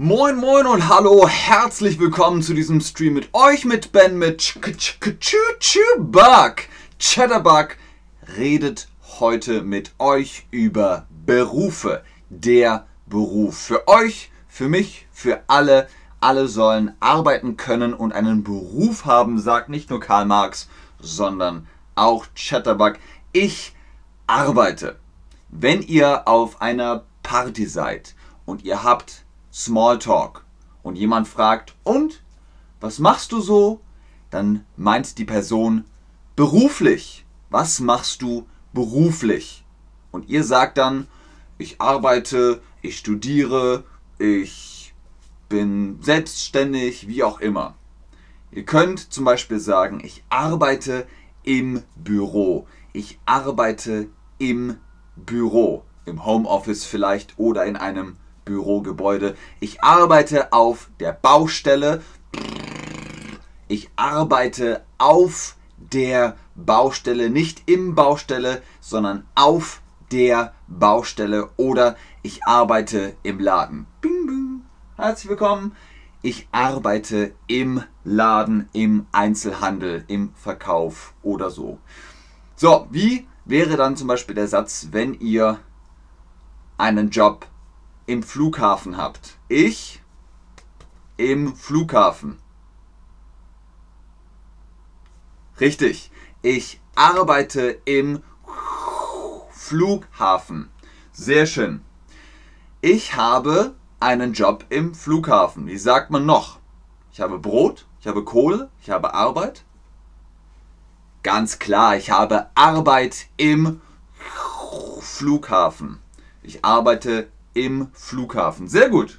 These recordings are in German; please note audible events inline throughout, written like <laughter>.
Moin moin und hallo, herzlich willkommen zu diesem Stream mit euch, mit Ben, mit Chubak. Chatterbug redet heute mit euch über Berufe. Der Beruf. Für euch, für mich, für alle. Alle sollen arbeiten können und einen Beruf haben, sagt nicht nur Karl Marx, sondern auch Chatterbug. Ich arbeite. Wenn ihr auf einer Party seid und ihr habt Smalltalk und jemand fragt, und was machst du so? Dann meint die Person beruflich. Was machst du beruflich? Und ihr sagt dann, ich arbeite, ich studiere, ich bin selbstständig, wie auch immer. Ihr könnt zum Beispiel sagen, ich arbeite im Büro. Ich arbeite im Büro. Im Homeoffice vielleicht oder in einem Bürogebäude. Ich arbeite auf der Baustelle. Ich arbeite auf der Baustelle, nicht im Baustelle, sondern auf der Baustelle oder ich arbeite im Laden. Bing, bing. Herzlich willkommen. Ich arbeite im Laden, im Einzelhandel, im Verkauf oder so. So, wie wäre dann zum Beispiel der Satz, wenn ihr einen Job im Flughafen habt. Ich im Flughafen. Richtig. Ich arbeite im Flughafen. Sehr schön. Ich habe einen Job im Flughafen. Wie sagt man noch? Ich habe Brot, ich habe Kohle, ich habe Arbeit. Ganz klar, ich habe Arbeit im Flughafen. Ich arbeite im Flughafen. Sehr gut.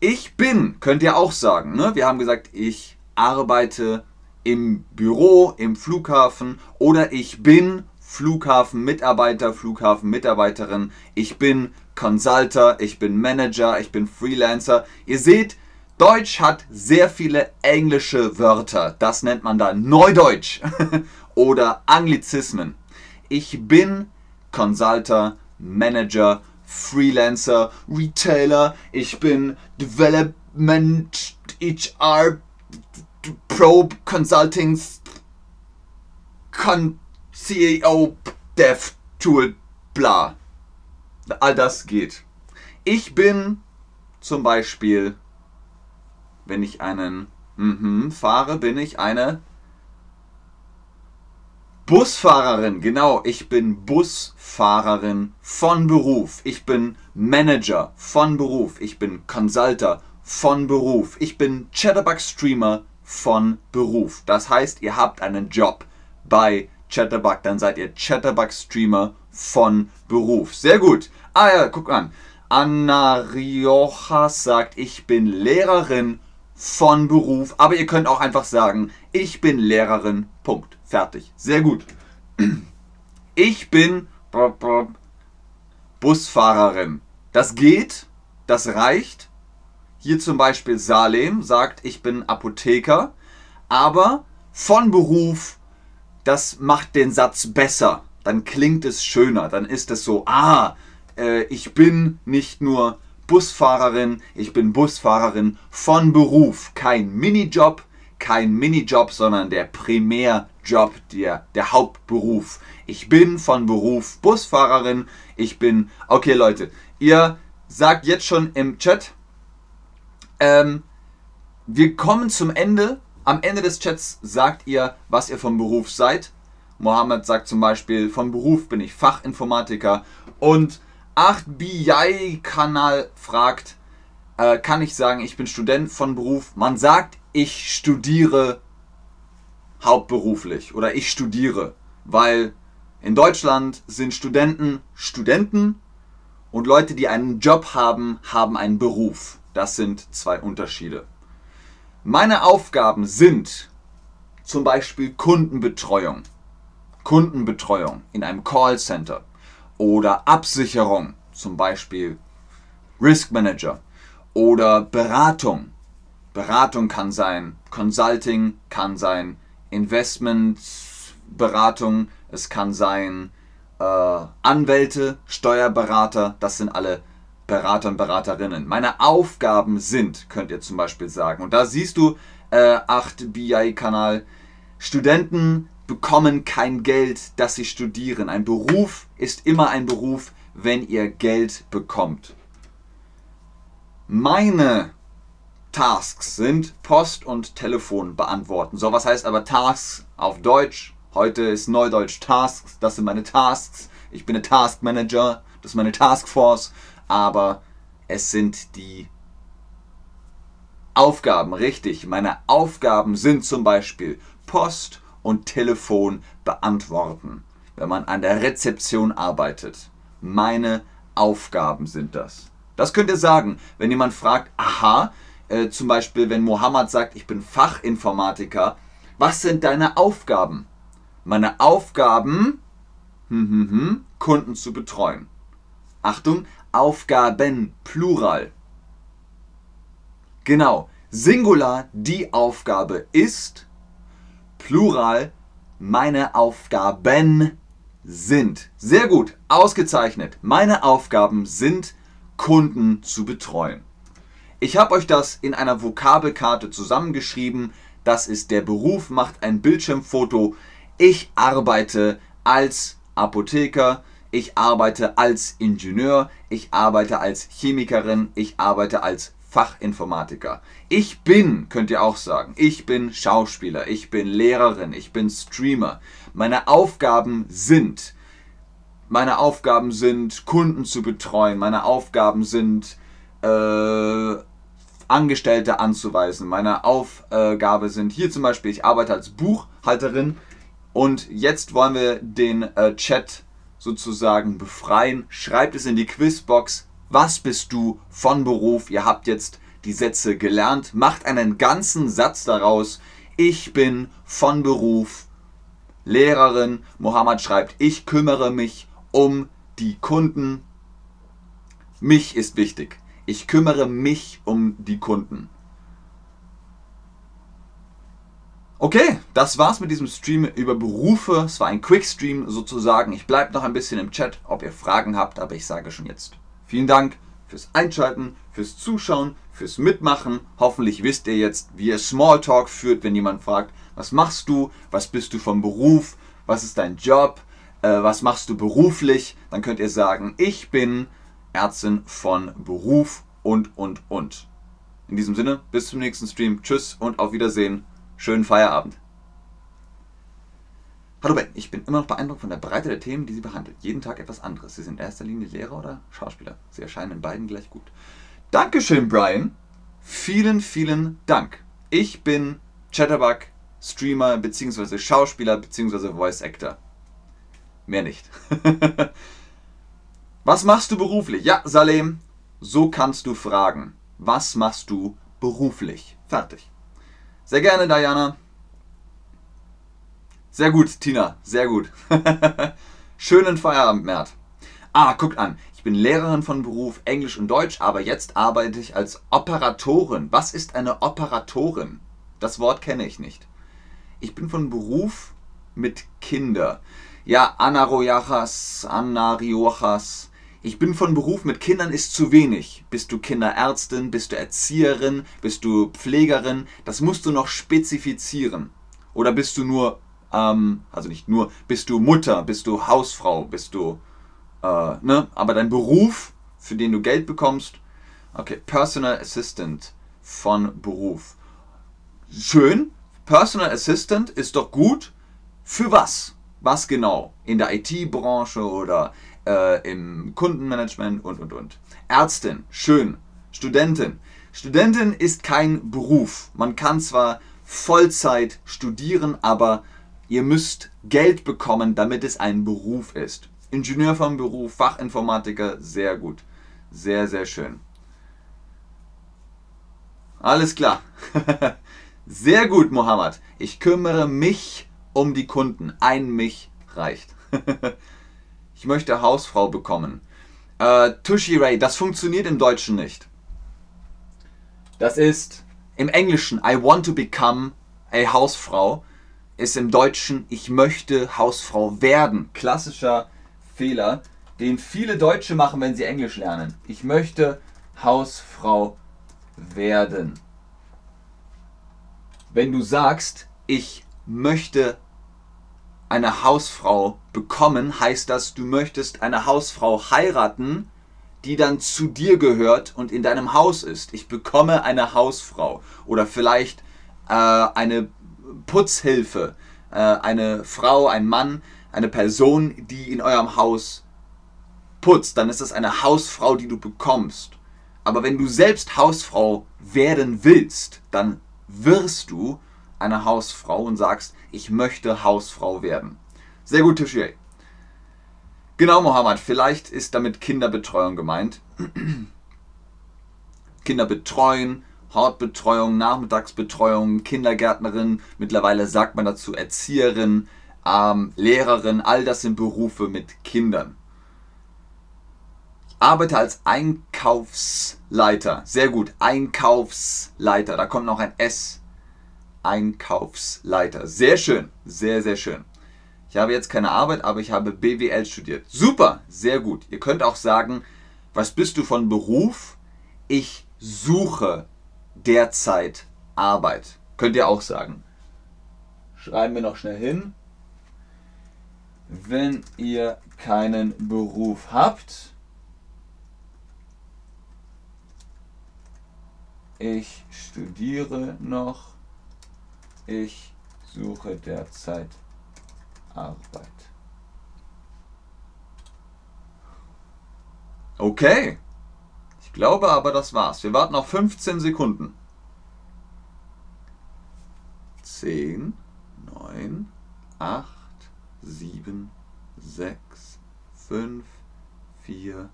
Ich bin, könnt ihr auch sagen. Ne? Wir haben gesagt, ich arbeite im Büro, im Flughafen oder ich bin Flughafenmitarbeiter, Flughafenmitarbeiterin. Ich bin Consulter, ich bin Manager, ich bin Freelancer. Ihr seht, Deutsch hat sehr viele englische Wörter. Das nennt man da Neudeutsch <laughs> oder Anglizismen. Ich bin Consulter, Manager, Freelancer, Retailer, ich bin Development, HR, Pro Consulting, Con CEO, Dev Tool, bla. All das geht. Ich bin zum Beispiel, wenn ich einen mm fahre, bin ich eine Busfahrerin, genau, ich bin Busfahrerin von Beruf. Ich bin Manager von Beruf. Ich bin Consulter von Beruf. Ich bin Chatterbug Streamer von Beruf. Das heißt, ihr habt einen Job bei Chatterbug, dann seid ihr Chatterbug Streamer von Beruf. Sehr gut. Ah ja, guck an. Anna Riojas sagt, ich bin Lehrerin von Beruf. Aber ihr könnt auch einfach sagen, ich bin Lehrerin. Punkt. Fertig. Sehr gut. Ich bin Busfahrerin. Das geht, das reicht. Hier zum Beispiel Salem sagt, ich bin Apotheker. Aber von Beruf, das macht den Satz besser. Dann klingt es schöner. Dann ist es so, ah, äh, ich bin nicht nur Busfahrerin, ich bin Busfahrerin von Beruf. Kein Minijob, kein Minijob, sondern der Primärjob, der, der Hauptberuf. Ich bin von Beruf Busfahrerin. Ich bin, okay Leute, ihr sagt jetzt schon im Chat, ähm, wir kommen zum Ende. Am Ende des Chats sagt ihr, was ihr vom Beruf seid. Mohammed sagt zum Beispiel, vom Beruf bin ich Fachinformatiker. Und 8BI-Kanal fragt, äh, kann ich sagen, ich bin Student von Beruf. Man sagt ich studiere hauptberuflich oder ich studiere, weil in Deutschland sind Studenten Studenten und Leute, die einen Job haben, haben einen Beruf. Das sind zwei Unterschiede. Meine Aufgaben sind zum Beispiel Kundenbetreuung. Kundenbetreuung in einem Callcenter oder Absicherung, zum Beispiel Risk Manager oder Beratung Beratung kann sein, Consulting kann sein, Investmentberatung, es kann sein äh, Anwälte, Steuerberater, das sind alle Berater und Beraterinnen. Meine Aufgaben sind, könnt ihr zum Beispiel sagen. Und da siehst du, äh, 8 BI-Kanal, Studenten bekommen kein Geld, dass sie studieren. Ein Beruf ist immer ein Beruf, wenn ihr Geld bekommt. Meine Tasks sind Post und Telefon beantworten. So, was heißt aber Tasks auf Deutsch? Heute ist Neudeutsch Tasks. Das sind meine Tasks. Ich bin ein Task Manager. Das ist meine Taskforce. Aber es sind die Aufgaben, richtig. Meine Aufgaben sind zum Beispiel Post und Telefon beantworten, wenn man an der Rezeption arbeitet. Meine Aufgaben sind das. Das könnt ihr sagen, wenn jemand fragt, aha, äh, zum Beispiel, wenn Mohammed sagt, ich bin Fachinformatiker, was sind deine Aufgaben? Meine Aufgaben, hm, hm, hm, Kunden zu betreuen. Achtung, Aufgaben, Plural. Genau, Singular, die Aufgabe ist, Plural, meine Aufgaben sind. Sehr gut, ausgezeichnet. Meine Aufgaben sind, Kunden zu betreuen. Ich habe euch das in einer Vokabelkarte zusammengeschrieben. Das ist der Beruf, macht ein Bildschirmfoto. Ich arbeite als Apotheker, ich arbeite als Ingenieur, ich arbeite als Chemikerin, ich arbeite als Fachinformatiker. Ich bin, könnt ihr auch sagen, ich bin Schauspieler, ich bin Lehrerin, ich bin Streamer. Meine Aufgaben sind, meine Aufgaben sind, Kunden zu betreuen, meine Aufgaben sind, äh, Angestellte anzuweisen. Meine Aufgabe sind hier zum Beispiel, ich arbeite als Buchhalterin und jetzt wollen wir den äh, Chat sozusagen befreien. Schreibt es in die Quizbox. Was bist du von Beruf? Ihr habt jetzt die Sätze gelernt. Macht einen ganzen Satz daraus. Ich bin von Beruf Lehrerin. Mohammed schreibt, ich kümmere mich um die Kunden. Mich ist wichtig. Ich kümmere mich um die Kunden. Okay, das war's mit diesem Stream über Berufe. Es war ein Quick-Stream sozusagen. Ich bleibe noch ein bisschen im Chat, ob ihr Fragen habt, aber ich sage schon jetzt vielen Dank fürs Einschalten, fürs Zuschauen, fürs Mitmachen. Hoffentlich wisst ihr jetzt, wie ihr Smalltalk führt, wenn jemand fragt, was machst du, was bist du vom Beruf, was ist dein Job, äh, was machst du beruflich. Dann könnt ihr sagen, ich bin Ärztin von Beruf und, und, und. In diesem Sinne, bis zum nächsten Stream. Tschüss und auf Wiedersehen. Schönen Feierabend. Hallo Ben, ich bin immer noch beeindruckt von der Breite der Themen, die Sie behandelt. Jeden Tag etwas anderes. Sie sind in erster Linie Lehrer oder Schauspieler. Sie erscheinen in beiden gleich gut. Dankeschön, Brian. Vielen, vielen Dank. Ich bin Chatterbug, Streamer bzw. Schauspieler bzw. Voice Actor. Mehr nicht. <laughs> Was machst du beruflich? Ja, Salem, so kannst du fragen. Was machst du beruflich? Fertig. Sehr gerne, Diana. Sehr gut, Tina. Sehr gut. <laughs> Schönen Feierabend, Mert. Ah, guckt an. Ich bin Lehrerin von Beruf Englisch und Deutsch, aber jetzt arbeite ich als Operatorin. Was ist eine Operatorin? Das Wort kenne ich nicht. Ich bin von Beruf mit Kinder. Ja, Anariochas, Anariochas. Ich bin von Beruf mit Kindern ist zu wenig. Bist du Kinderärztin, bist du Erzieherin, bist du Pflegerin? Das musst du noch spezifizieren. Oder bist du nur, ähm, also nicht nur, bist du Mutter, bist du Hausfrau, bist du, äh, ne? Aber dein Beruf, für den du Geld bekommst, okay, Personal Assistant von Beruf. Schön, Personal Assistant ist doch gut. Für was? Was genau? In der IT-Branche oder äh, im Kundenmanagement und, und, und. Ärztin, schön. Studentin. Studentin ist kein Beruf. Man kann zwar Vollzeit studieren, aber ihr müsst Geld bekommen, damit es ein Beruf ist. Ingenieur vom Beruf, Fachinformatiker, sehr gut. Sehr, sehr schön. Alles klar. <laughs> sehr gut, Mohammed. Ich kümmere mich um die Kunden. Ein mich reicht. <laughs> ich möchte Hausfrau bekommen. Äh, Tushy Ray, das funktioniert im Deutschen nicht. Das ist im Englischen I want to become a Hausfrau ist im Deutschen ich möchte Hausfrau werden. Klassischer Fehler. den viele Deutsche machen, wenn sie Englisch lernen. Ich möchte Hausfrau werden. Wenn du sagst, ich möchte eine Hausfrau bekommen, heißt das, du möchtest eine Hausfrau heiraten, die dann zu dir gehört und in deinem Haus ist. Ich bekomme eine Hausfrau oder vielleicht äh, eine Putzhilfe, äh, eine Frau, ein Mann, eine Person, die in eurem Haus putzt. Dann ist das eine Hausfrau, die du bekommst. Aber wenn du selbst Hausfrau werden willst, dann wirst du eine Hausfrau und sagst, ich möchte Hausfrau werden. Sehr gut, Tishier. Genau, Mohammed, vielleicht ist damit Kinderbetreuung gemeint. <clears throat> Kinder betreuen, Hortbetreuung, Nachmittagsbetreuung, Kindergärtnerin, mittlerweile sagt man dazu Erzieherin, ähm, Lehrerin, all das sind Berufe mit Kindern. Ich arbeite als Einkaufsleiter. Sehr gut, Einkaufsleiter. Da kommt noch ein S. Einkaufsleiter. Sehr schön, sehr, sehr schön. Ich habe jetzt keine Arbeit, aber ich habe BWL studiert. Super, sehr gut. Ihr könnt auch sagen, was bist du von Beruf? Ich suche derzeit Arbeit. Könnt ihr auch sagen. Schreiben wir noch schnell hin. Wenn ihr keinen Beruf habt, ich studiere noch, ich suche derzeit Arbeit. Okay. Ich glaube aber, das war's. Wir warten noch 15 Sekunden. 10, 9, 8, 7, 6, 5, 4,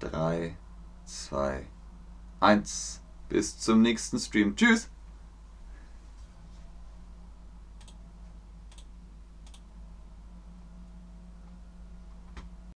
3, 2, 1. Bis zum nächsten Stream. Tschüss.